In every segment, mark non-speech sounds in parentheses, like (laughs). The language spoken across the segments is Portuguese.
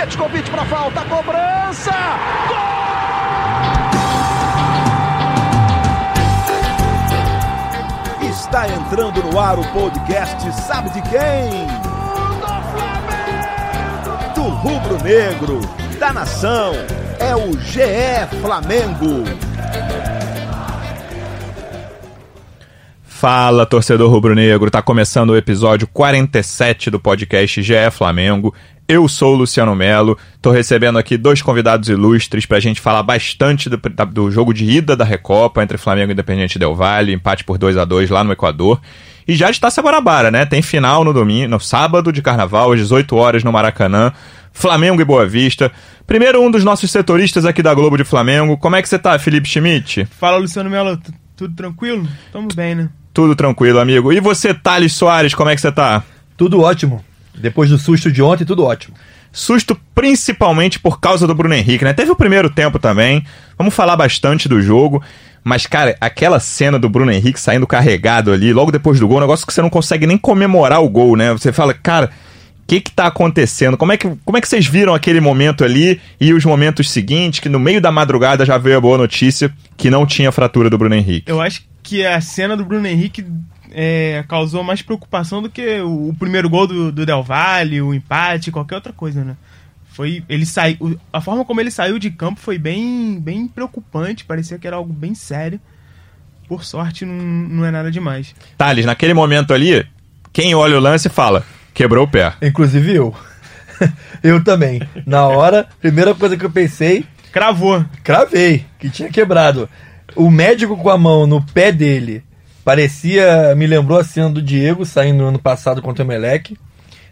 Petkovic para falta, cobrança! Gol! Está entrando no ar o podcast Sabe de quem? Do rubro negro, da nação, é o GE Flamengo. Fala, torcedor rubro-negro, tá começando o episódio 47 do podcast GE Flamengo. Eu sou o Luciano Melo, tô recebendo aqui dois convidados ilustres pra gente falar bastante do, do jogo de ida da Recopa entre Flamengo e Independente Del Valle, empate por 2 a 2 lá no Equador. E já está Guanabara, né? Tem final no domingo, no sábado de carnaval, às 18 horas no Maracanã. Flamengo e Boa Vista. Primeiro um dos nossos setoristas aqui da Globo de Flamengo. Como é que você tá, Felipe Schmidt? Fala, Luciano Melo. Tudo tranquilo? Tamo bem, né? Tudo tranquilo, amigo. E você, Thales Soares, como é que você tá? Tudo ótimo. Depois do susto de ontem, tudo ótimo. Susto principalmente por causa do Bruno Henrique, né? Teve o primeiro tempo também. Vamos falar bastante do jogo. Mas, cara, aquela cena do Bruno Henrique saindo carregado ali, logo depois do gol, um negócio que você não consegue nem comemorar o gol, né? Você fala, cara, o que que tá acontecendo? Como é que, como é que vocês viram aquele momento ali e os momentos seguintes, que no meio da madrugada já veio a boa notícia que não tinha fratura do Bruno Henrique? Eu acho que a cena do Bruno Henrique é, causou mais preocupação do que o, o primeiro gol do, do, Del Valle, o empate, qualquer outra coisa, né? Foi, ele saiu, a forma como ele saiu de campo foi bem, bem preocupante, parecia que era algo bem sério. Por sorte, não, não é nada demais. Thales, naquele momento ali, quem olha o lance fala, quebrou o pé. Inclusive eu. (laughs) eu também. Na hora, primeira coisa que eu pensei. Cravou. Cravei, que tinha quebrado o médico com a mão no pé dele parecia. Me lembrou a cena do Diego saindo no ano passado contra o Meleque.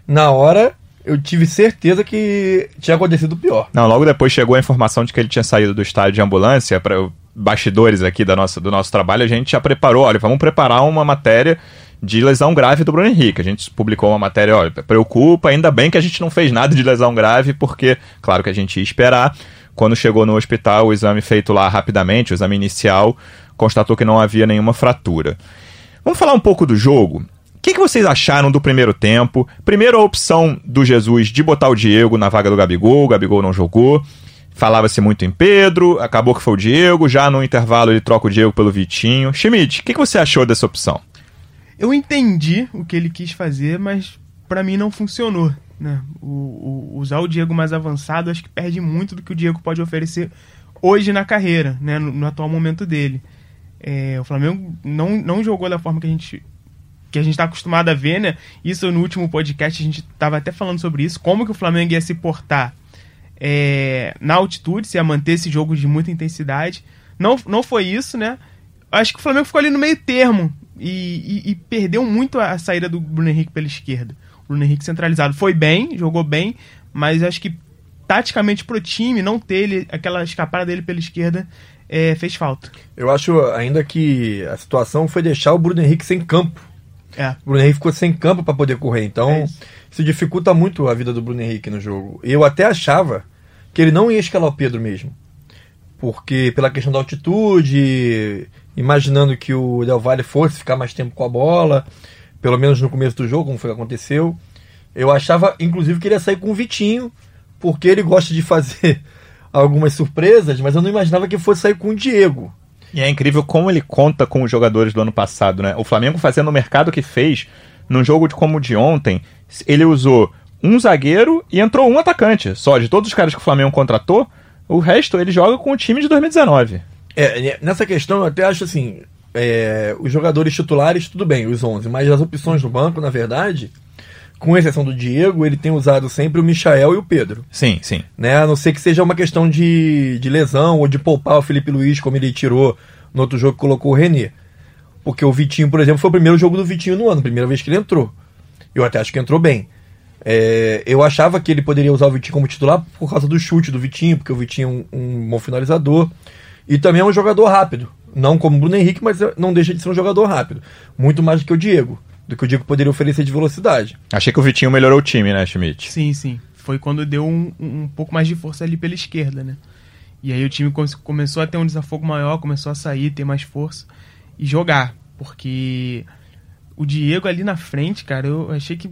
Na hora, eu tive certeza que tinha acontecido pior. Não, logo depois chegou a informação de que ele tinha saído do estádio de ambulância para bastidores aqui da nossa, do nosso trabalho, a gente já preparou, olha, vamos preparar uma matéria de lesão grave do Bruno Henrique. A gente publicou uma matéria, olha, preocupa, ainda bem que a gente não fez nada de lesão grave, porque, claro que a gente ia esperar. Quando chegou no hospital, o exame feito lá rapidamente, o exame inicial, constatou que não havia nenhuma fratura. Vamos falar um pouco do jogo. O que, que, vocês acharam do primeiro tempo? Primeiro, a opção do Jesus de botar o Diego na vaga do Gabigol, o Gabigol não jogou. Falava-se muito em Pedro, acabou que foi o Diego. Já no intervalo, ele troca o Diego pelo Vitinho. Schmidt, o que, que você achou dessa opção? Eu entendi o que ele quis fazer, mas para mim não funcionou. Né? O, o, usar o Diego mais avançado acho que perde muito do que o Diego pode oferecer hoje na carreira, né? no, no atual momento dele. É, o Flamengo não, não jogou da forma que a gente que a gente está acostumado a ver, né? Isso no último podcast a gente estava até falando sobre isso, como que o Flamengo ia se portar é, na altitude, se ia manter esse jogo de muita intensidade. Não, não foi isso, né? Acho que o Flamengo ficou ali no meio termo e, e, e perdeu muito a saída do Bruno Henrique pela esquerda. Bruno Henrique centralizado. Foi bem, jogou bem, mas acho que taticamente pro time não ter ele, aquela escapada dele pela esquerda é, fez falta. Eu acho ainda que a situação foi deixar o Bruno Henrique sem campo. É. O Bruno Henrique ficou sem campo para poder correr, então é isso. isso. dificulta muito a vida do Bruno Henrique no jogo. Eu até achava que ele não ia escalar o Pedro mesmo. Porque pela questão da altitude, imaginando que o Del Valle fosse ficar mais tempo com a bola, pelo menos no começo do jogo, como foi que aconteceu. Eu achava, inclusive, que ele ia sair com o Vitinho, porque ele gosta de fazer algumas surpresas, mas eu não imaginava que fosse sair com o Diego. E é incrível como ele conta com os jogadores do ano passado, né? O Flamengo fazendo o mercado que fez, num jogo de como o de ontem, ele usou um zagueiro e entrou um atacante. Só de todos os caras que o Flamengo contratou, o resto ele joga com o time de 2019. É, nessa questão eu até acho assim, é, os jogadores titulares, tudo bem, os 11, mas as opções no banco, na verdade, com exceção do Diego, ele tem usado sempre o Michael e o Pedro. Sim, sim. Né? A não ser que seja uma questão de, de lesão ou de poupar o Felipe Luiz, como ele tirou no outro jogo que colocou o René. Porque o Vitinho, por exemplo, foi o primeiro jogo do Vitinho no ano, primeira vez que ele entrou. Eu até acho que entrou bem. É, eu achava que ele poderia usar o Vitinho como titular por causa do chute do Vitinho, porque o Vitinho é um, um bom finalizador. E também é um jogador rápido. Não como o Bruno Henrique, mas não deixa de ser um jogador rápido. Muito mais do que o Diego. Do que o Diego poderia oferecer de velocidade. Achei que o Vitinho melhorou o time, né, Schmidt? Sim, sim. Foi quando deu um, um pouco mais de força ali pela esquerda, né? E aí o time começou a ter um desafogo maior, começou a sair, ter mais força e jogar. Porque o Diego ali na frente, cara, eu achei que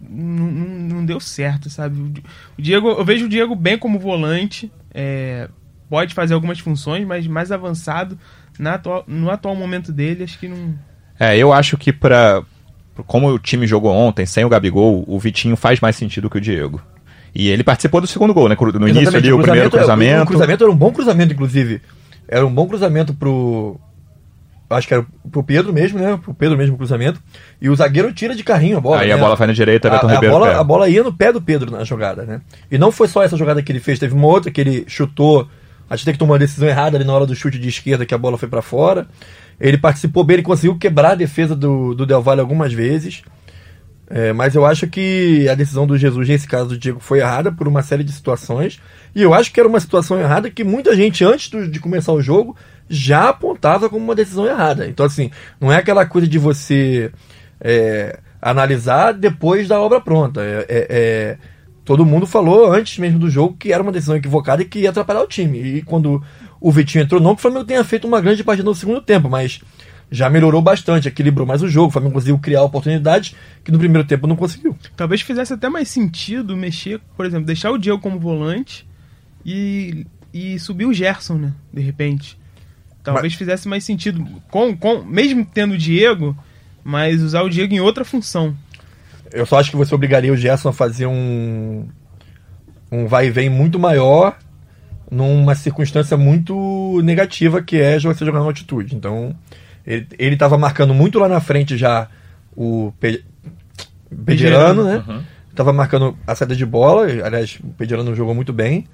não, não, deu certo, sabe? O Diego, eu vejo o Diego bem como volante, é, pode fazer algumas funções, mas mais avançado na atual, no atual momento dele, acho que não. É, eu acho que para como o time jogou ontem, sem o Gabigol, o Vitinho faz mais sentido que o Diego. E ele participou do segundo gol, né? No Exatamente, início ali, o, o primeiro cruzamento. O, cruzamento era um bom cruzamento, inclusive. Era um bom cruzamento pro. Acho que era pro Pedro mesmo, né? Pro Pedro mesmo o cruzamento. E o zagueiro tira de carrinho a bola. Aí né? a bola vai na direita, a, a, bola, a bola ia no pé do Pedro na jogada, né? E não foi só essa jogada que ele fez, teve uma outra que ele chutou. Acho que tomou uma decisão errada ali na hora do chute de esquerda, que a bola foi para fora. Ele participou bem, ele conseguiu quebrar a defesa do, do Del Valle algumas vezes. É, mas eu acho que a decisão do Jesus, nesse caso do Diego, foi errada por uma série de situações. E eu acho que era uma situação errada que muita gente, antes do, de começar o jogo, já apontava como uma decisão errada. Então, assim, não é aquela coisa de você é, analisar depois da obra pronta. É, é, é, todo mundo falou antes mesmo do jogo que era uma decisão equivocada e que ia atrapalhar o time. E quando o Vitinho entrou, não que o Flamengo tenha feito uma grande partida no segundo tempo, mas já melhorou bastante, equilibrou mais o jogo. O Flamengo conseguiu criar oportunidades que no primeiro tempo não conseguiu. Talvez fizesse até mais sentido mexer, por exemplo, deixar o Diego como volante e, e subir o Gerson, né? De repente. Talvez mas... fizesse mais sentido, com, com, mesmo tendo o Diego, mas usar o Diego em outra função. Eu só acho que você obrigaria o Gerson a fazer um, um vai e vem muito maior numa circunstância muito negativa que é você jogar na altitude. Então, ele estava marcando muito lá na frente já o Pe... Pederano, né? Uhum. Tava marcando a saída de bola. Aliás, o Pederano jogou muito bem.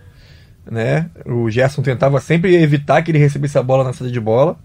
Né? O Gerson tentava sempre evitar que ele recebesse a bola na saída de bola.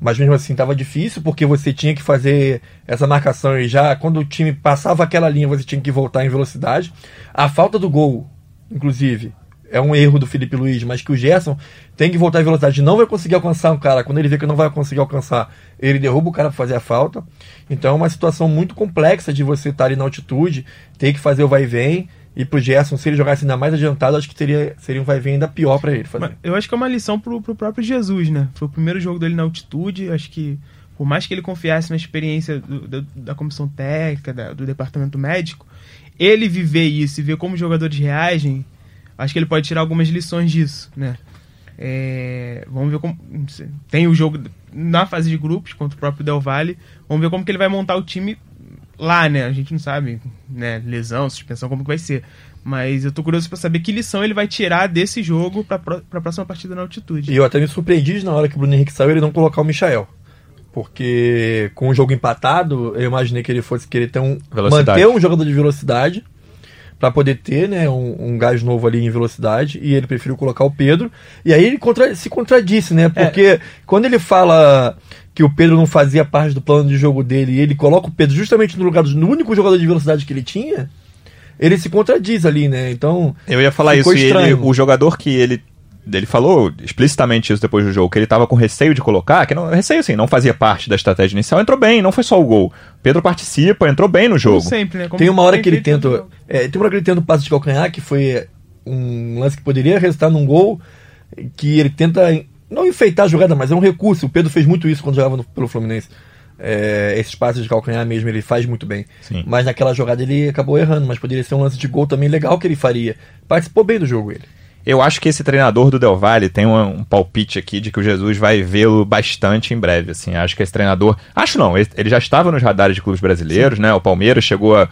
Mas mesmo assim estava difícil, porque você tinha que fazer essa marcação e já quando o time passava aquela linha, você tinha que voltar em velocidade. A falta do gol, inclusive, é um erro do Felipe Luiz, mas que o Gerson tem que voltar em velocidade, não vai conseguir alcançar um cara. Quando ele vê que não vai conseguir alcançar, ele derruba o cara para fazer a falta. Então é uma situação muito complexa de você estar ali na altitude, ter que fazer o vai e vem. E pro Gerson, se ele jogasse ainda mais adiantado, acho que teria, seria um vai vem ainda pior para ele fazer. Eu acho que é uma lição pro, pro próprio Jesus, né? Foi o primeiro jogo dele na altitude, acho que por mais que ele confiasse na experiência do, do, da comissão técnica, da, do departamento médico, ele viver isso e ver como os jogadores reagem, acho que ele pode tirar algumas lições disso, né? É, vamos ver como. Tem o jogo na fase de grupos contra o próprio Del Valle. Vamos ver como que ele vai montar o time lá, né? A gente não sabe, né? Lesão, suspensão, como que vai ser. Mas eu tô curioso para saber que lição ele vai tirar desse jogo pra, pra próxima partida na altitude. E eu até me surpreendi na hora que o Bruno Henrique saiu ele não colocar o Michael. Porque com o jogo empatado, eu imaginei que ele fosse querer ter um, manter um jogador de velocidade para poder ter né, um, um, gás novo ali em velocidade e ele preferiu colocar o Pedro. E aí ele contra, se contradisse, né? Porque é. quando ele fala que o Pedro não fazia parte do plano de jogo dele e ele coloca o Pedro justamente no lugar do único jogador de velocidade que ele tinha, ele se contradiz ali, né? Então. Eu ia falar isso, ele, o jogador que ele ele falou explicitamente isso depois do jogo, que ele tava com receio de colocar, que não, receio assim, não fazia parte da estratégia inicial, entrou bem, não foi só o gol. Pedro participa, entrou bem no jogo. Como sempre, né? Como tem uma hora que ele tenta, é, tem uma hora que ele tenta um passe de calcanhar, que foi um lance que poderia resultar num gol, que ele tenta não enfeitar a jogada, mas é um recurso. O Pedro fez muito isso quando jogava no, pelo Fluminense. É, esses passes de calcanhar mesmo ele faz muito bem. Sim. Mas naquela jogada ele acabou errando, mas poderia ser um lance de gol também legal que ele faria. Participou bem do jogo ele. Eu acho que esse treinador do Del Valle tem um, um palpite aqui de que o Jesus vai vê-lo bastante em breve. Assim, acho que esse treinador. Acho não, ele, ele já estava nos radares de clubes brasileiros, Sim. né? O Palmeiras chegou a.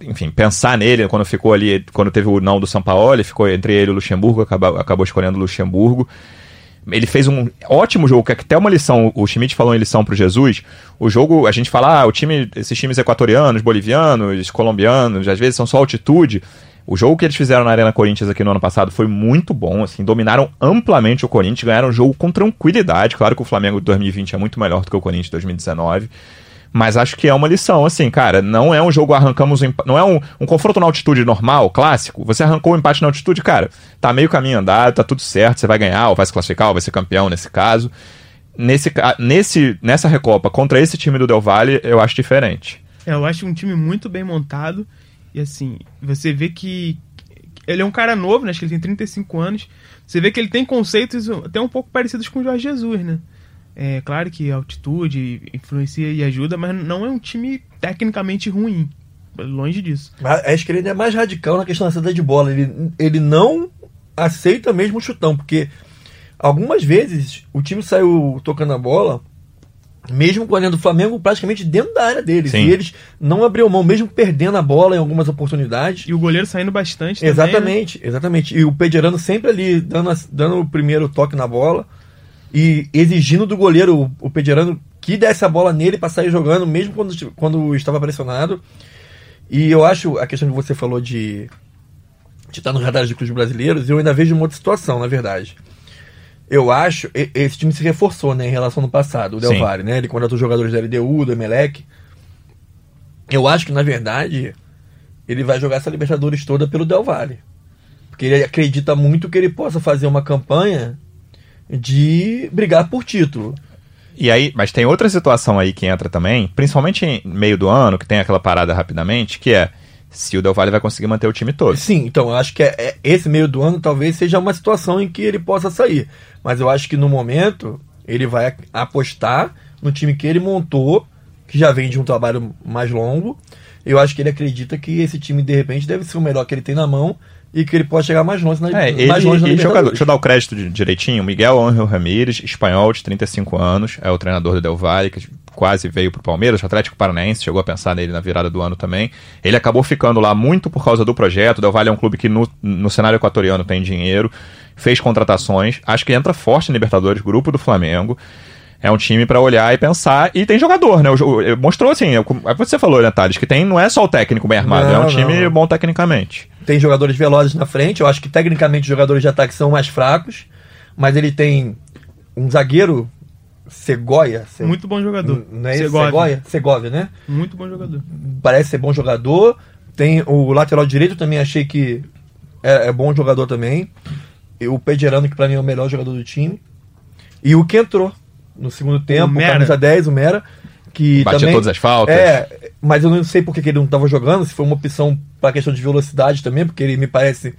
Enfim, pensar nele quando ficou ali, quando teve o não do São Paulo, ele ficou entre ele e o Luxemburgo, acabou, acabou escolhendo o Luxemburgo. Ele fez um ótimo jogo, que é até uma lição, o Schmidt falou em lição pro Jesus. O jogo, a gente fala, ah, o time, esses times equatorianos, bolivianos, colombianos, às vezes são só altitude. O jogo que eles fizeram na Arena Corinthians aqui no ano passado foi muito bom, assim, dominaram amplamente o Corinthians, ganharam o jogo com tranquilidade. Claro que o Flamengo de 2020 é muito melhor do que o Corinthians de 2019. Mas acho que é uma lição, assim, cara. Não é um jogo arrancamos. Não é um, um confronto na altitude normal, clássico. Você arrancou o um empate na altitude, cara. Tá meio caminho andado, tá tudo certo. Você vai ganhar, ou vai se classificar, ou vai ser campeão nesse caso. Nesse, nesse, nessa Recopa, contra esse time do Del Valle, eu acho diferente. É, eu acho um time muito bem montado. E assim, você vê que ele é um cara novo, né? Acho que ele tem 35 anos. Você vê que ele tem conceitos até um pouco parecidos com o Jorge Jesus, né? É claro que a altitude influencia e ajuda, mas não é um time tecnicamente ruim. Longe disso. Mas acho que ele é mais radical na questão da saída de bola. Ele, ele não aceita mesmo o chutão, porque algumas vezes o time saiu tocando a bola, mesmo com a linha do Flamengo praticamente dentro da área deles. Sim. E eles não abriam mão, mesmo perdendo a bola em algumas oportunidades. E o goleiro saindo bastante também, Exatamente, né? exatamente. E o Pederano sempre ali dando, dando o primeiro toque na bola e exigindo do goleiro, o, Pederano, que desse a bola nele para sair jogando, mesmo quando, quando estava pressionado. E eu acho a questão que você falou de, de estar nos radares de clubes brasileiros, eu ainda vejo uma outra situação, na verdade. Eu acho, esse time se reforçou, né, em relação ao passado, o Del Sim. Valle, né? Ele contratou jogadores da LDU, do Emelec. Eu acho que, na verdade, ele vai jogar essa Libertadores toda pelo Del Valle. Porque ele acredita muito que ele possa fazer uma campanha de brigar por título. E aí, mas tem outra situação aí que entra também, principalmente em meio do ano, que tem aquela parada rapidamente, que é se o Del Valle vai conseguir manter o time todo. Sim, então eu acho que é, é, esse meio do ano talvez seja uma situação em que ele possa sair. Mas eu acho que no momento ele vai apostar no time que ele montou, que já vem de um trabalho mais longo. Eu acho que ele acredita que esse time de repente deve ser o melhor que ele tem na mão e que ele pode chegar mais longe na, é, mais longe na jogador, Deixa eu dar o crédito direitinho. Miguel Angel Ramírez, espanhol de 35 anos, é o treinador do Del Valle, que quase veio pro Palmeiras, o Atlético Paranaense chegou a pensar nele na virada do ano também. Ele acabou ficando lá muito por causa do projeto. O Del Valle é um clube que no, no cenário equatoriano tem dinheiro, fez contratações, acho que entra forte em Libertadores, grupo do Flamengo. É um time para olhar e pensar. E tem jogador, né? O, mostrou assim, é o que você falou, né, Thales? Que tem, não é só o técnico bem armado, não, é um time não. bom tecnicamente. Tem jogadores velozes na frente. Eu acho que tecnicamente os jogadores de ataque são mais fracos. Mas ele tem um zagueiro Segoia. Se... Muito bom jogador. Não é Segovia. Segoia? Segovia, né? Muito bom jogador. Parece ser bom jogador. Tem o lateral direito também, achei que é, é bom jogador também. E o Pederano, que pra mim é o melhor jogador do time. E o que entrou no segundo tempo, o, camisa 10, o Mera. Que Batia também, todas as faltas. É, mas eu não sei porque que ele não estava jogando, se foi uma opção para questão de velocidade também, porque ele me parece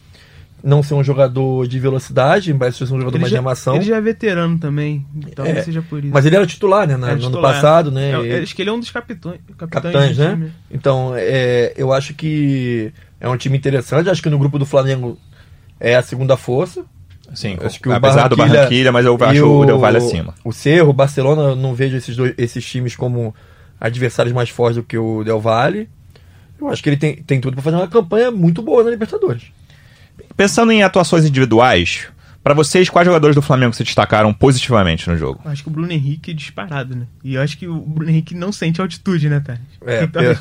não ser um jogador de velocidade, mas ser um jogador ele mais já, de armação. Ele já é veterano também, talvez é, seja por isso. Mas ele era titular, né? No, titular. ano passado, né? É, acho que ele é um dos capitões, capitães, capitães né? Time. Então, é, eu acho que é um time interessante. Acho que no grupo do Flamengo é a segunda força. Sim, acho que apesar do Barranquilha, mas eu acho o Del Valle acima. O Cerro, o Barcelona, eu não vejo esses, dois, esses times como adversários mais fortes do que o Del Valle. Eu acho que ele tem, tem tudo para fazer uma campanha muito boa na Libertadores. Pensando em atuações individuais, para vocês, quais jogadores do Flamengo se destacaram positivamente no jogo? Acho que o Bruno Henrique é disparado, né? E eu acho que o Bruno Henrique não sente altitude, né, Thales? É, (laughs) então... é.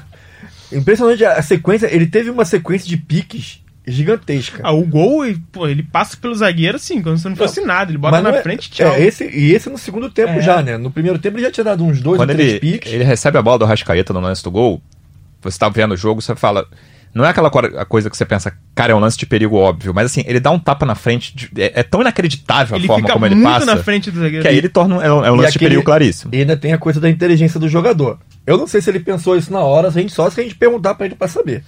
Impressionante a sequência, ele teve uma sequência de piques gigantesca. Ah, o gol, pô, ele passa pelo zagueiro assim, como se não fosse não, nada. Ele bota na é, frente tchau. É, esse, e esse no segundo tempo é. já, né? No primeiro tempo ele já tinha dado uns dois Quando ou três ele, piques. Ele recebe a bola do Rascaeta no lance do gol, você tá vendo o jogo, você fala não é aquela coisa que você pensa, cara, é um lance de perigo óbvio, mas assim, ele dá um tapa na frente, de, é, é, tão inacreditável a forma como ele passa. na frente do zagueiro. Que aí ele torna é um, é um lance aquele, de perigo claríssimo. E ainda tem a coisa da inteligência do jogador. Eu não sei se ele pensou isso na hora, a gente, só se a gente perguntar para ele para saber.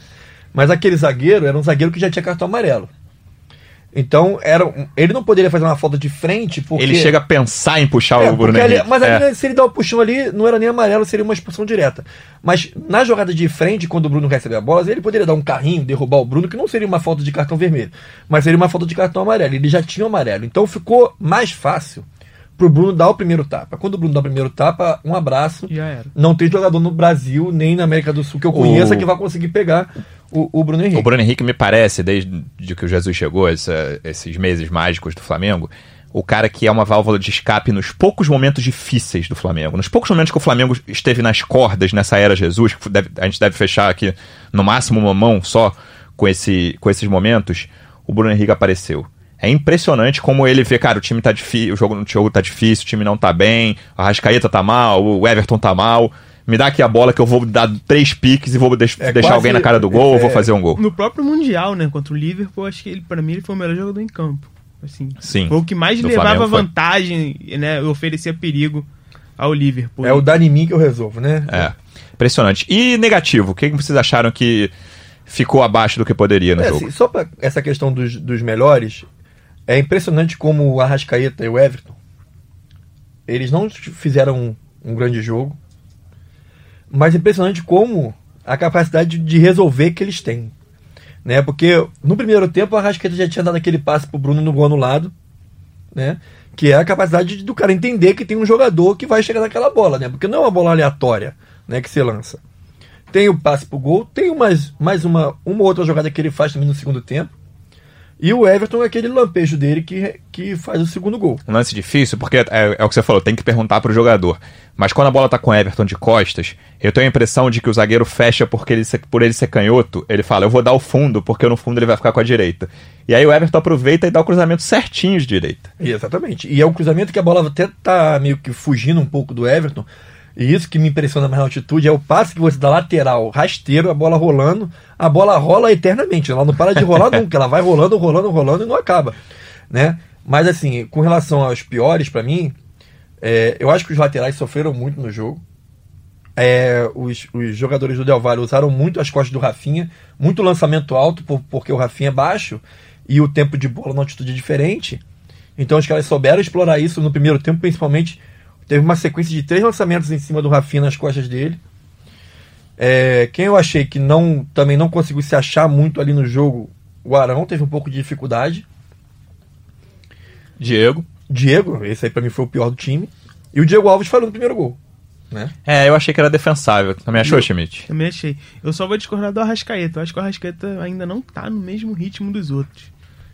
Mas aquele zagueiro era um zagueiro que já tinha cartão amarelo. Então, era, ele não poderia fazer uma falta de frente porque. Ele chega a pensar em puxar é, o Bruno Henrique. Mas é. se ele dá o um puxão ali, não era nem amarelo, seria uma expulsão direta. Mas na jogada de frente, quando o Bruno recebe a bola, ele poderia dar um carrinho, derrubar o Bruno, que não seria uma falta de cartão vermelho, mas seria uma falta de cartão amarelo. Ele já tinha o amarelo. Então ficou mais fácil pro Bruno dar o primeiro tapa. Quando o Bruno dá o primeiro tapa, um abraço. Já era. Não tem jogador no Brasil, nem na América do Sul que eu conheça o... que vai conseguir pegar o, o, Bruno Henrique. O Bruno Henrique me parece, desde que o Jesus chegou, essa, esses meses mágicos do Flamengo, o cara que é uma válvula de escape nos poucos momentos difíceis do Flamengo. Nos poucos momentos que o Flamengo esteve nas cordas nessa era Jesus, que deve, a gente deve fechar aqui no máximo uma mão só com, esse, com esses momentos, o Bruno Henrique apareceu. É impressionante como ele vê, cara, o time tá difícil, o jogo no jogo tá difícil, o time não tá bem, a Rascaeta tá mal, o Everton tá mal. Me dá aqui a bola que eu vou dar três piques e vou deix é deixar quase, alguém na cara do gol é, ou vou fazer um gol. No próprio Mundial, né, contra o Liverpool, acho que ele, para mim, ele foi o melhor jogador em campo. Assim, Sim. Foi o que mais levava vantagem, né, oferecia perigo ao Liverpool. É o dar em mim que eu resolvo, né? É. Impressionante. E negativo, o que vocês acharam que ficou abaixo do que poderia no é, jogo? Assim, só para essa questão dos, dos melhores, é impressionante como o Arrascaeta e o Everton, eles não fizeram um, um grande jogo, mas impressionante como a capacidade de resolver que eles têm. Né? Porque no primeiro tempo a Rascaeta já tinha dado aquele passe pro Bruno no gol anulado, né? Que é a capacidade do cara entender que tem um jogador que vai chegar naquela bola, né? Porque não é uma bola aleatória, né, que você lança. Tem o passe pro gol, tem mais, mais uma, uma outra jogada que ele faz também no segundo tempo. E o Everton é aquele lampejo dele que, que faz o segundo gol. Um lance difícil, porque é, é o que você falou, tem que perguntar pro jogador. Mas quando a bola tá com o Everton de costas, eu tenho a impressão de que o zagueiro fecha porque ele, por ele ser canhoto, ele fala, eu vou dar o fundo, porque no fundo ele vai ficar com a direita. E aí o Everton aproveita e dá o cruzamento certinho de direita. Exatamente. E é o cruzamento que a bola até tá meio que fugindo um pouco do Everton, e isso que me impressiona mais na altitude é o passe que você dá lateral, rasteiro, a bola rolando. A bola rola eternamente, ela não para de rolar (laughs) nunca, ela vai rolando, rolando, rolando e não acaba, né? Mas assim, com relação aos piores para mim, é, eu acho que os laterais sofreram muito no jogo. É, os, os, jogadores do Del Valle usaram muito as costas do Rafinha, muito lançamento alto, por, porque o Rafinha é baixo e o tempo de bola na altitude é diferente. Então os caras souberam explorar isso no primeiro tempo, principalmente Teve uma sequência de três lançamentos em cima do Rafinha nas costas dele. É, quem eu achei que não também não conseguiu se achar muito ali no jogo, o Arão teve um pouco de dificuldade. Diego. Diego, esse aí pra mim foi o pior do time. E o Diego Alves falou no primeiro gol. Né? É, eu achei que era defensável. Também achou, Schmidt? Também achei. Eu só vou discordar do Arrascaeta. Eu acho que o Arrascaeta ainda não tá no mesmo ritmo dos outros.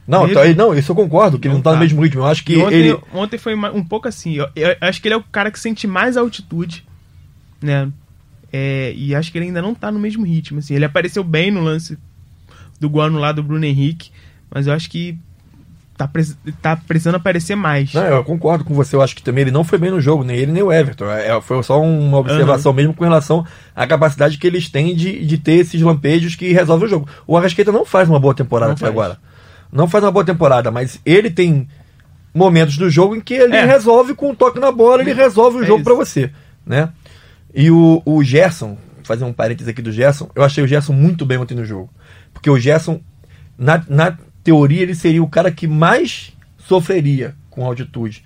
Não, tá, não, isso eu concordo, que não ele não tá, tá, no mesmo ritmo. Eu acho que ontem, ele. Ontem foi um pouco assim. Eu, eu, acho que ele é o cara que sente mais altitude, né? É, e acho que ele ainda não tá no mesmo ritmo. Assim. Ele apareceu bem no lance do gol lá do Bruno Henrique, mas eu acho que tá, tá precisando aparecer mais. Não, eu concordo com você. Eu acho que também ele não foi bem no jogo, nem ele nem o Everton. É, foi só uma observação uhum. mesmo com relação à capacidade que eles têm de, de ter esses lampejos que resolvem o jogo. O Arrasqueta não faz uma boa temporada não até faz. agora não faz uma boa temporada, mas ele tem momentos do jogo em que ele é. resolve com um toque na bola, ele resolve o é jogo para você, né? E o, o Gerson, fazer um parênteses aqui do Gerson, eu achei o Gerson muito bem ontem no jogo. Porque o Gerson, na, na teoria, ele seria o cara que mais sofreria com altitude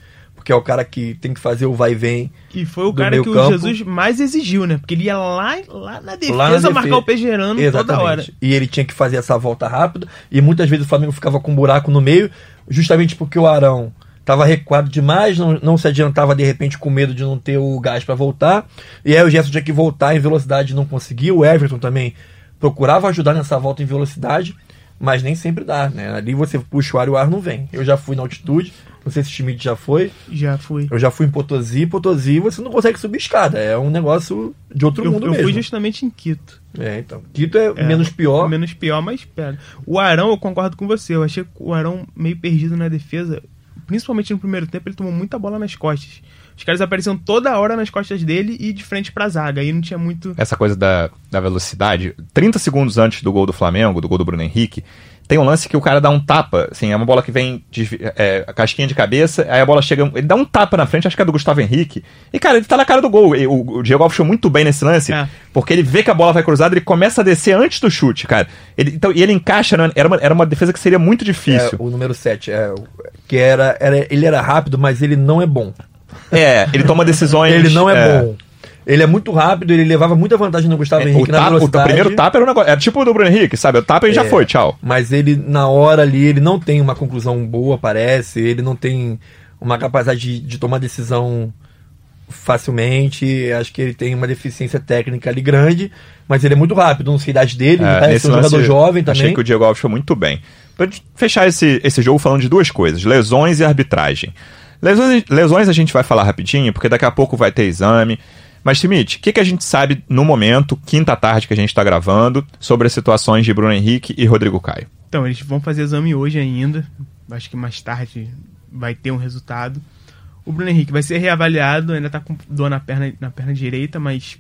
porque é o cara que tem que fazer o vai e vem. E foi o cara que campo. o Jesus mais exigiu, né? Porque ele ia lá, lá na defesa lá na marcar o pé gerando toda hora. E ele tinha que fazer essa volta rápida. E muitas vezes o Flamengo ficava com um buraco no meio, justamente porque o Arão estava recuado demais, não, não se adiantava de repente com medo de não ter o gás para voltar. E aí o Gerson tinha que voltar em velocidade não conseguiu. O Everton também procurava ajudar nessa volta em velocidade, mas nem sempre dá, né? Ali você puxa o ar e o ar não vem. Eu já fui na altitude, não sei se o Schmidt já foi. Já fui. Eu já fui em Potosí. Potosí você não consegue subir escada. É um negócio de outro eu, mundo eu mesmo. Eu fui justamente em Quito. É, então. Quito é, é menos pior. Menos pior, mas pera. O Arão, eu concordo com você. Eu achei o Arão meio perdido na defesa. Principalmente no primeiro tempo, ele tomou muita bola nas costas. Os caras apareciam toda hora nas costas dele e de frente pra zaga. Aí não tinha muito. Essa coisa da, da velocidade. 30 segundos antes do gol do Flamengo, do gol do Bruno Henrique, tem um lance que o cara dá um tapa, assim, é uma bola que vem de é, casquinha de cabeça, aí a bola chega, ele dá um tapa na frente, acho que é do Gustavo Henrique, e cara, ele tá na cara do gol. E, o, o, Diego Alves foi muito bem nesse lance, é. porque ele vê que a bola vai cruzada, ele começa a descer antes do chute, cara. Ele, então, e ele encaixa, né? era, uma, era uma defesa que seria muito difícil. É, o número 7, é, que era, era, ele era rápido, mas ele não é bom. É, ele toma decisões. (laughs) ele não é, é bom. Ele é muito rápido, ele levava muita vantagem no Gustavo é, Henrique o na tapa, velocidade. O primeiro tapa era um negócio. Era tipo o do Bruno Henrique, sabe? O tapa e é, já foi, tchau. Mas ele, na hora ali, ele não tem uma conclusão boa, parece. Ele não tem uma capacidade de, de tomar decisão facilmente. Acho que ele tem uma deficiência técnica ali grande, mas ele é muito rápido. Não sei a idade dele, é, parece um jogador jovem também. Achei que o Diego Alves foi muito bem. Pra fechar esse, esse jogo falando de duas coisas: lesões e arbitragem. Lesões, lesões a gente vai falar rapidinho, porque daqui a pouco vai ter exame. Mas, Schmidt, o que, que a gente sabe no momento, quinta tarde que a gente está gravando, sobre as situações de Bruno Henrique e Rodrigo Caio? Então, eles vão fazer exame hoje ainda. Acho que mais tarde vai ter um resultado. O Bruno Henrique vai ser reavaliado, ainda está com dor na perna, na perna direita, mas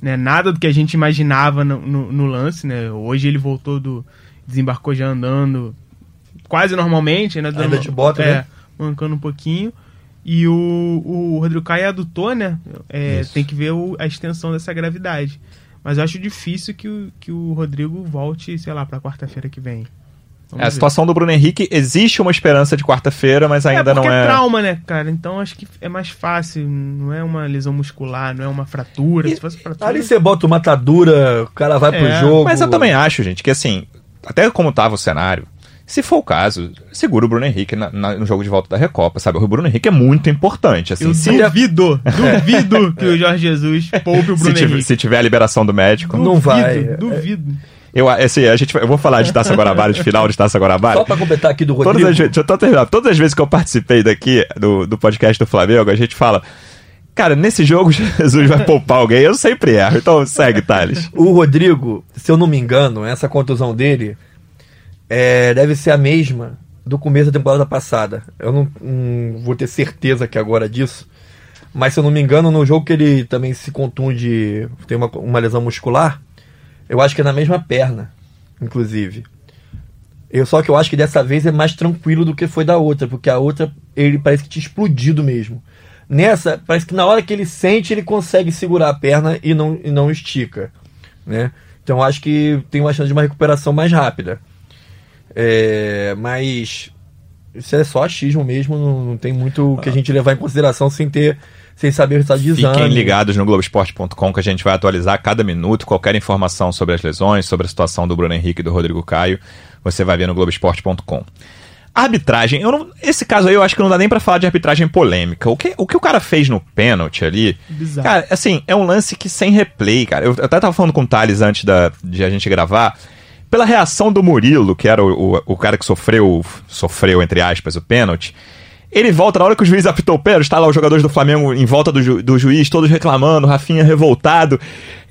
né, nada do que a gente imaginava no, no, no, lance. Né? Hoje ele voltou do. desembarcou já andando quase normalmente, né? Dando, ainda de bota, é, né? mancando um pouquinho. E o, o Rodrigo Caio adutou, né? É, tem que ver o, a extensão dessa gravidade. Mas eu acho difícil que o, que o Rodrigo volte, sei lá, pra quarta-feira que vem. É, a situação do Bruno Henrique, existe uma esperança de quarta-feira, mas é, ainda é não é. É trauma, né, cara? Então acho que é mais fácil. Não é uma lesão muscular, não é uma fratura. E, fratura. Ali você bota uma atadura, o cara vai é. pro jogo. Mas eu também acho, gente, que assim, até como tava o cenário, se for o caso, segura o Bruno Henrique na, na, no jogo de volta da Recopa, sabe? O Bruno Henrique é muito importante. Assim, eu se duvido, (laughs) duvido que o Jorge Jesus poupe o Bruno se Henrique. Tiver, se tiver a liberação do médico. Duvido, não vai. Duvido. Eu, assim, a gente, eu vou falar de Taça Guanabara, de final de Taça Guanabara. Só pra completar aqui do Rodrigo. Todas as, deixa eu tô terminando. Todas as vezes que eu participei daqui, do, do podcast do Flamengo, a gente fala... Cara, nesse jogo (laughs) Jesus vai poupar alguém. Eu sempre erro. Então segue, Thales. O Rodrigo, se eu não me engano, essa contusão dele é, deve ser a mesma do começo da temporada passada. Eu não, não vou ter certeza que agora disso. Mas se eu não me engano, no jogo que ele também se contunde, tem uma, uma lesão muscular, eu acho que é na mesma perna, inclusive. Eu só que eu acho que dessa vez é mais tranquilo do que foi da outra, porque a outra ele parece que tinha explodido mesmo. Nessa, parece que na hora que ele sente, ele consegue segurar a perna e não, e não estica, né? Então acho que tem uma chance de uma recuperação mais rápida. É, mas isso é só achismo mesmo, não, não tem muito que a gente levar em consideração sem ter sem saber o resultado de exame. Fiquem ligados no Globoesporte.com que a gente vai atualizar a cada minuto qualquer informação sobre as lesões, sobre a situação do Bruno Henrique e do Rodrigo Caio. Você vai ver no Globoesporte.com. Arbitragem, eu não, esse caso aí eu acho que não dá nem para falar de arbitragem polêmica. O que, o que o cara fez no pênalti ali, Bizarro. cara, assim, é um lance que sem replay, cara. Eu, eu até tava falando com o Thales antes da, de a gente gravar pela reação do Murilo, que era o, o, o, cara que sofreu, sofreu, entre aspas, o pênalti, ele volta na hora que o juiz apitou o pênalti, está lá os jogadores do Flamengo em volta do, ju, do juiz, todos reclamando, Rafinha revoltado.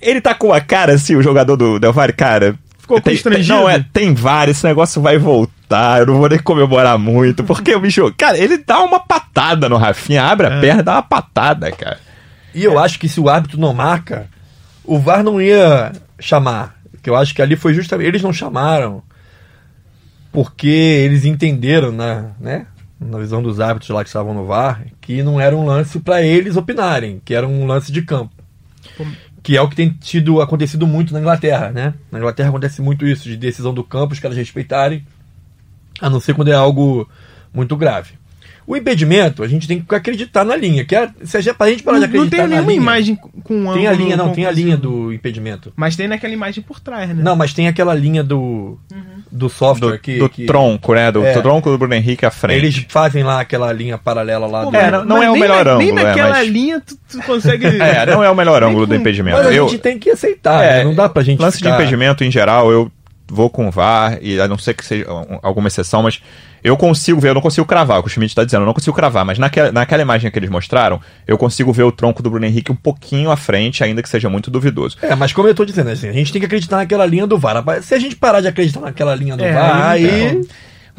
Ele tá com a cara assim, o jogador do Del Valle, cara. Ficou tem, constrangido. Não, é, tem vários, esse negócio vai voltar, eu não vou nem comemorar muito, porque o bicho, cara, ele dá uma patada no Rafinha, abre a é. perna, dá uma patada, cara. E eu acho que se o árbitro não marca, o VAR não ia chamar. Eu acho que ali foi justamente. Eles não chamaram porque eles entenderam, na, né, na visão dos árbitros lá que estavam no VAR, que não era um lance para eles opinarem, que era um lance de campo. Que é o que tem tido acontecido muito na Inglaterra, né? Na Inglaterra acontece muito isso, de decisão do campo, os caras respeitarem, a não ser quando é algo muito grave. O impedimento, a gente tem que acreditar na linha. Que é, se a gente, parar de acreditar não tem nenhuma linha, imagem com ângulo. Tem a linha, não, tem a linha do impedimento. Mas tem naquela imagem por trás, né? Não, mas tem aquela linha do, uhum. do software do, que, do que, tronco, né? Do, é, do, tronco do Bruno Henrique à frente. Eles fazem lá aquela linha paralela lá. Pô, do... É, não, não é o melhor na, ângulo. Nem naquela é, mas... linha tu, tu consegue. (laughs) é, não é o melhor ângulo com... do impedimento. Mas a gente eu... tem que aceitar, é, né? não dá pra gente. Lance ficar... de impedimento em geral, eu vou com o VAR, e a não ser que seja alguma exceção, mas eu consigo ver, eu não consigo cravar, o que o Schmidt está dizendo, eu não consigo cravar, mas naquela, naquela imagem que eles mostraram, eu consigo ver o tronco do Bruno Henrique um pouquinho à frente, ainda que seja muito duvidoso. É, mas como eu estou dizendo, assim, a gente tem que acreditar naquela linha do VAR. Se a gente parar de acreditar naquela linha do é, VAR, aí.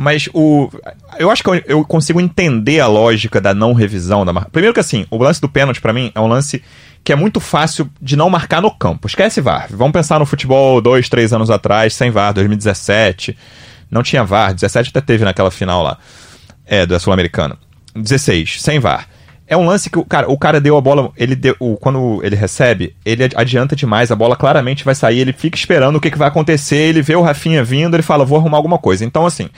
Mas o. Eu acho que eu, eu, consigo entender a lógica da não revisão da marca. Primeiro que assim, o lance do pênalti, para mim, é um lance que é muito fácil de não marcar no campo. Esquece VAR. Vamos pensar no futebol dois, três anos atrás, sem VAR, 2017. Não tinha VAR, 17 até teve naquela final lá, é, da Sul-Americana. 16, sem VAR. É um lance que o cara, o cara deu a bola, ele deu, o, quando ele recebe, ele adianta demais, a bola claramente vai sair, ele fica esperando o que, que vai acontecer, ele vê o Rafinha vindo, ele fala, vou arrumar alguma coisa. Então, assim,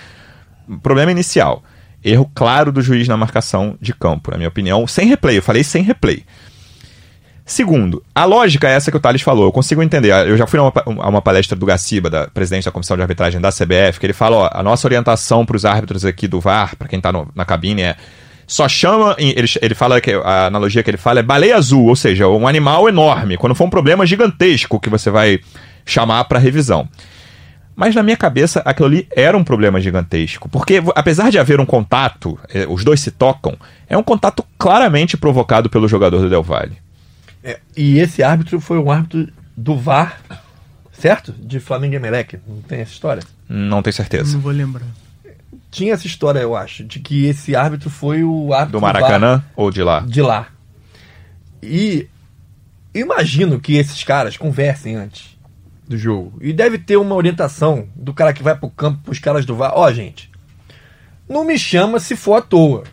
problema inicial. Erro claro do juiz na marcação de campo, na minha opinião, sem replay. Eu falei sem replay. Segundo, a lógica é essa que o Thales falou, eu consigo entender. Eu já fui a uma, uma palestra do Gaciba, da presidente da Comissão de Arbitragem da CBF, que ele fala: ó, a nossa orientação para os árbitros aqui do VAR, para quem está na cabine, é só chama. Ele, ele fala que a analogia que ele fala é baleia azul, ou seja, um animal enorme. Quando for um problema gigantesco que você vai chamar para revisão. Mas na minha cabeça, aquilo ali era um problema gigantesco. Porque, apesar de haver um contato, eh, os dois se tocam, é um contato claramente provocado pelo jogador do Del Valle. É, e esse árbitro foi um árbitro do VAR, certo? De Flamengo e Emelec. Não tem essa história? Não tenho certeza. Não vou lembrar. Tinha essa história, eu acho, de que esse árbitro foi o árbitro do Maracanã do ou de lá? De lá. E imagino que esses caras conversem antes do jogo. E deve ter uma orientação do cara que vai pro campo pros caras do VAR. Ó, oh, gente, não me chama se for à toa.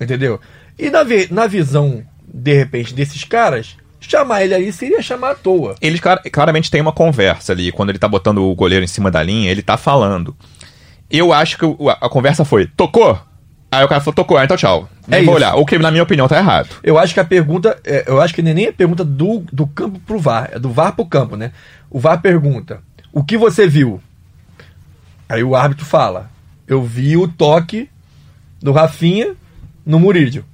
Entendeu? E na, na visão de repente, desses caras, chamar ele ali seria chamar à toa. Eles claramente têm uma conversa ali. Quando ele tá botando o goleiro em cima da linha, ele tá falando. Eu acho que a, conversa foi: tocou? Aí o cara falou, tocou, então tchau. É Nem vou isso. olhar. O que, na minha opinião, tá errado. Eu acho que a pergunta. é, Eu acho que nem é pergunta do, do campo pro VAR, é do VAR pro campo, né? O VAR pergunta: o que você viu? Aí o árbitro fala: eu vi o toque do Rafinha no Murídio.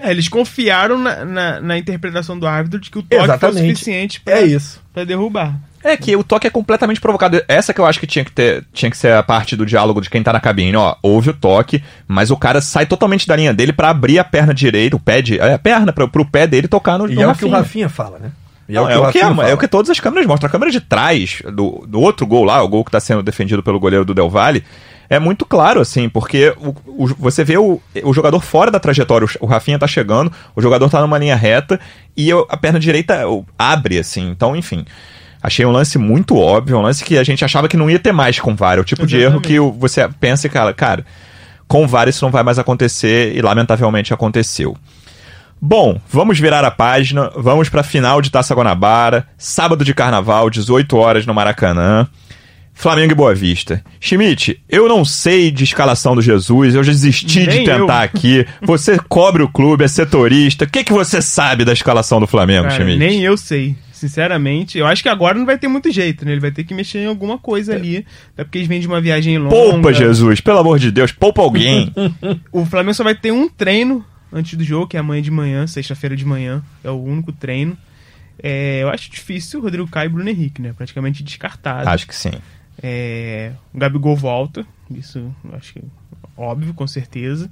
É, eles confiaram na, na, na interpretação do árbitro de que o toque foi o Exatamente. suficiente pra, É isso. pra derrubar. É que o toque é completamente provocado. Essa que eu acho que tinha que ter, tinha que ser a parte do diálogo de quem tá na cabine. Ó, houve o toque, mas o cara sai totalmente da linha dele pra abrir a perna direita, o pé de, é, a perna pro, pro pé dele tocar no, E no é o que o Rafinha. Rafinha fala, né? E Não, é, o que é, Rafinha é fala. o que todas as câmeras mostram. A câmera de trás do, do outro gol lá, o gol que tá sendo defendido pelo goleiro do Del Valle, é muito claro, assim, porque o, o- você vê o, o jogador fora da trajetória, o, o Rafinha tá chegando, o jogador tá numa linha reta e a perna direita abre, assim. Então, enfim. Achei um lance muito óbvio, um lance que a gente achava que não ia ter mais com o VAR. É o tipo de erro Exatamente. que você pensa e, cara, cara, com o VAR isso não vai mais acontecer e lamentavelmente aconteceu. Bom, vamos virar a página, vamos para final de Taça Guanabara, sábado de carnaval, 18 horas no Maracanã. Flamengo e Boa Vista. Schmidt, eu não sei de escalação do Jesus, eu já desisti de Nem eu. tentar aqui. Você cobre o clube, é setorista. O que, que você sabe da escalação do Flamengo, Cara, Schmidt? nem eu sei. Sinceramente, eu acho que agora não vai ter muito jeito, né? Ele vai ter que mexer em alguma coisa ali. Até porque eles vêm de uma viagem longa. Poupa, Jesus, pelo amor de Deus, poupa alguém. (laughs) O Flamengo só vai ter um treino antes do jogo, que é amanhã de manhã, sexta-feira de manhã. É o único treino. É, eu acho difícil o Rodrigo Caio e o Bruno Henrique, né? Praticamente descartado. Acho que sim. É, o Gabigol volta, isso acho que é óbvio, com certeza.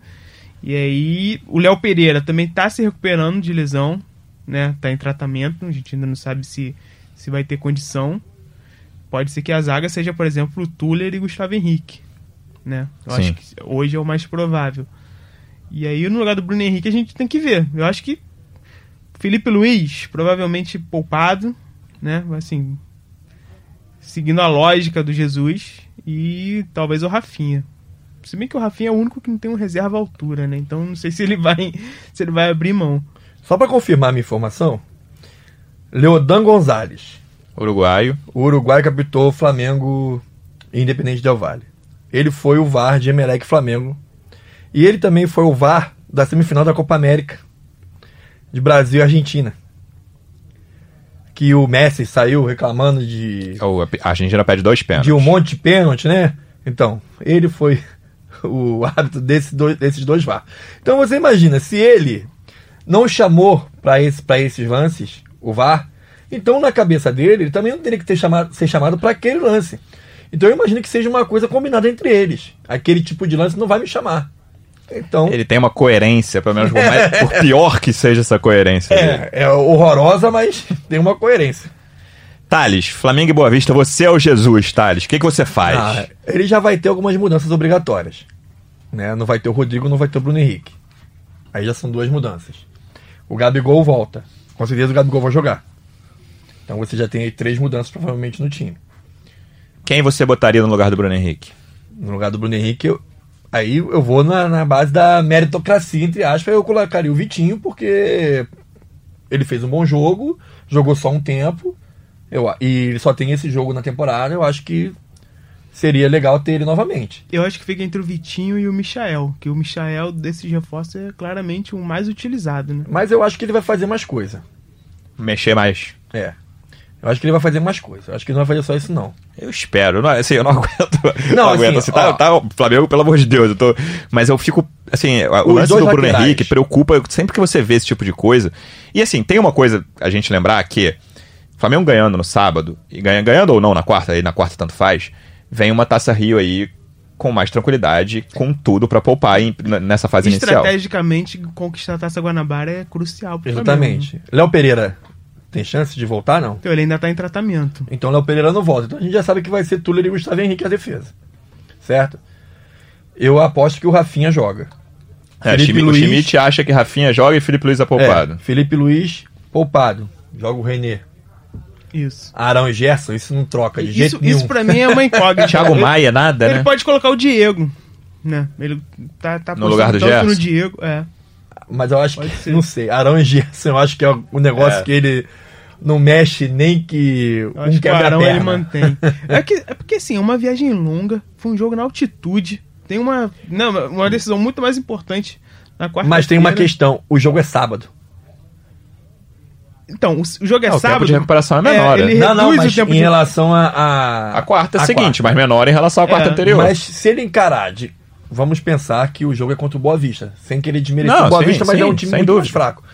E aí, o Léo Pereira também tá se recuperando de lesão, né? Tá em tratamento, a gente ainda não sabe se, se vai ter condição. Pode ser que a zaga seja, por exemplo, o Tuller e Gustavo Henrique, né? Eu Sim. acho que hoje é o mais provável. E aí, no lugar do Bruno Henrique, a gente tem que ver. Eu acho que Felipe Luiz, provavelmente poupado, né? Assim, seguindo a lógica do Jesus e talvez o Rafinha. Se bem que o Rafinha é o único que não tem um reserva à altura, né? Então não sei se ele vai (laughs) se ele vai abrir mão. Só para confirmar a minha informação, Leodan Gonzalez, Uruguaio. o Uruguai que apitou Flamengo e Independente Del Valle. Ele foi o VAR de Emelec Flamengo. E ele também foi o VAR da semifinal da Copa América de Brasil e Argentina. Que o Messi saiu reclamando de O- A Argentina pede dois pênaltis. de um monte de pênalti, né? Então, ele foi (laughs) o árbitro desse dois- desses dois VAR. Então você imagina, se ele não chamou para esse, pra esses lances o VAR, então na cabeça dele, ele também não teria que ter chamado, ser chamado para aquele lance. Então eu imagino que seja uma coisa combinada entre eles. Aquele tipo de lance não vai me chamar. Então, Ele tem uma coerência, pelo menos por, mais- (laughs) por pior que seja essa coerência. é, é horrorosa, mas tem uma coerência. Thales, Flamengo e Boa Vista, você é o Jesus, Thales. O que, que você faz? Ah, ele já vai ter algumas mudanças obrigatórias. Né? Não vai ter o Rodrigo, não vai ter o Bruno Henrique. Aí já são duas mudanças. O Gabigol volta. Com certeza o Gabigol vai jogar. Então você já tem aí três mudanças provavelmente no time. Quem você botaria no lugar do Bruno Henrique? No lugar do Bruno Henrique, eu- aí eu vou na, na base da meritocracia, entre aspas, eu colocaria o Vitinho, porque ele fez um bom jogo, jogou só um tempo, eu, e ele só tem esse jogo na temporada, eu acho que seria legal ter ele novamente. Eu acho que fica entre o Vitinho e o Michael, que o Michael desses reforços é claramente o mais utilizado, né? Mas eu acho que ele vai fazer mais coisa. Mexer mais. É. Eu acho que ele vai fazer mais coisa. Eu acho que ele não vai fazer só isso, não. Eu espero. Não, assim, eu não (laughs) aguento. Não, aguento. assim, Assim, tá, ó. tá, o Flamengo, pelo amor de Deus. Eu tô, mas eu fico. Assim, o Os lance do Bruno laterais. Henrique preocupa sempre que você vê esse tipo de coisa. E assim, tem uma coisa a gente lembrar que Flamengo ganhando no sábado, e ganha, ganhando ou não na quarta, aí na quarta tanto faz, vem uma taça Rio aí com mais tranquilidade, com tudo pra poupar em- nessa fase inicial. Estrategicamente, conquistar a Taça Guanabara é crucial pro Flamengo. Exatamente. Léo Pereira tem chance de voltar, não? Então ele ainda tá em tratamento. Então Léo Pereira não volta. Então a gente já sabe que vai ser Tuller e Gustavo Henrique a defesa. Certo? Eu aposto que o Rafinha joga. É, Felipe Luiz- O Schmidt acha que Rafinha joga e Felipe Luiz é poupado. É, Felipe Luiz, poupado. Joga o Renê. Isso. Arão e Gerson, isso não troca de Isso, jeito nenhum. isso pra mim é uma incógnita. (laughs) Thiago Ele- Maia, nada, Ele né? pode colocar o Diego, né? Ele tá, tá No lugar do Gerson? no Diego, é. Mas eu acho Pode que, ser. não sei, Arão e Gerson, eu acho que é o negócio É. que ele não mexe nem que um que quebra Arão ele mantém. (laughs) é, que, é porque assim, é uma viagem longa, foi um jogo na altitude, tem uma, não, uma decisão muito mais importante na quarta Mas tem uma questão, o jogo é sábado. Então, o jogo é, não, sábado. O tempo de recuperação é menor. É, ele não, não, mas em de... relação a, a. A quarta é a seguinte, quarta. mas menor em relação à quarta é, anterior. Mas se ele encarar de. Vamos pensar que o jogo é contra o Boa Vista. Sem querer desmerecer o Boa sim, Vista, mas sim, é um time muito dúvida. mais fraco.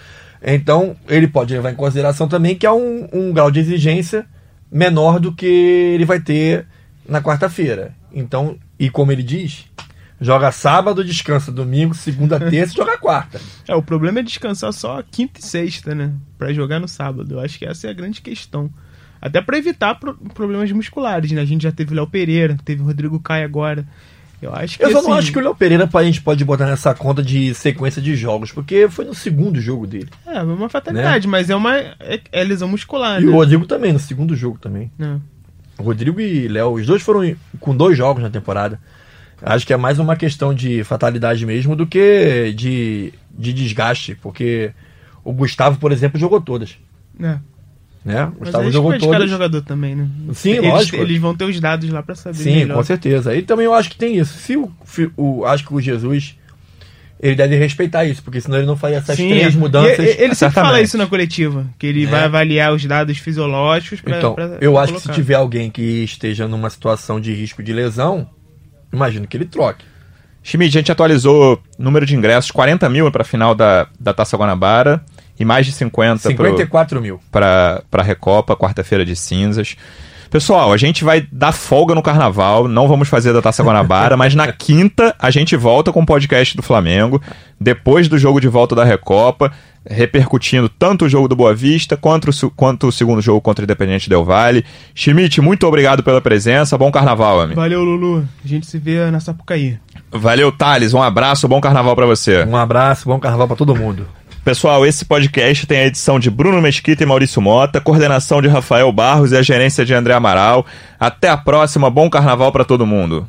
Então, ele pode levar em consideração também que há um, um grau de exigência menor do que ele vai ter na quarta-feira. Então, e como ele diz, Joga sábado, descansa domingo, segunda, (laughs) terça e joga quarta. É, o problema é descansar só quinta e sexta, né? Pra jogar no sábado. Eu acho que essa é a grande questão. Até para evitar pro problemas musculares, né? A gente já teve o Léo Pereira, teve o Rodrigo Caio agora. Eu acho que Eu só assim... não acho que o Léo Pereira a gente pode botar nessa conta de sequência de jogos, porque foi no segundo jogo dele. É, uma fatalidade, né? mas é uma é, é lesão muscular. E né? o Rodrigo também, no segundo jogo também. É. Rodrigo e Léo, os dois foram com dois jogos na temporada. Acho que é mais uma questão de fatalidade mesmo do que de, de desgaste, porque o Gustavo, por exemplo, jogou todas. É. Né? O Gustavo jogou todas. cada jogador também, né? Sim, eles, lógico. Eles vão ter os dados lá para saber. Sim, melhor. com certeza. E também eu acho que tem isso. Se o, o acho que o Jesus ele deve respeitar isso, porque senão ele não faria essas Sim, três mudanças. E, ele sempre fala isso na coletiva, que ele é. vai avaliar os dados fisiológicos para Então, pra, eu pra acho colocar. que se tiver alguém que esteja numa situação de risco de lesão, imagino que ele troque. Schmidt, a gente atualizou número de ingressos, 40 mil para a final da, da Taça Guanabara e mais de 50 54 pro, mil para a Recopa, quarta-feira de cinzas. Pessoal, a gente vai dar folga no carnaval, não vamos fazer da Taça Guanabara, (laughs) mas na quinta a gente volta com o podcast do Flamengo, depois do jogo de volta da Recopa repercutindo tanto o jogo do Boa Vista quanto o, quanto o segundo jogo contra o Independente Del Vale. Schmidt, muito obrigado pela presença. Bom carnaval, amigo. Valeu, Lulu. A gente se vê na Sapucaí. Valeu, Thales. Um abraço, bom carnaval para você. Um abraço, bom carnaval para todo mundo. Pessoal, esse podcast tem a edição de Bruno Mesquita e Maurício Mota, coordenação de Rafael Barros e a gerência de André Amaral. Até a próxima, bom carnaval para todo mundo.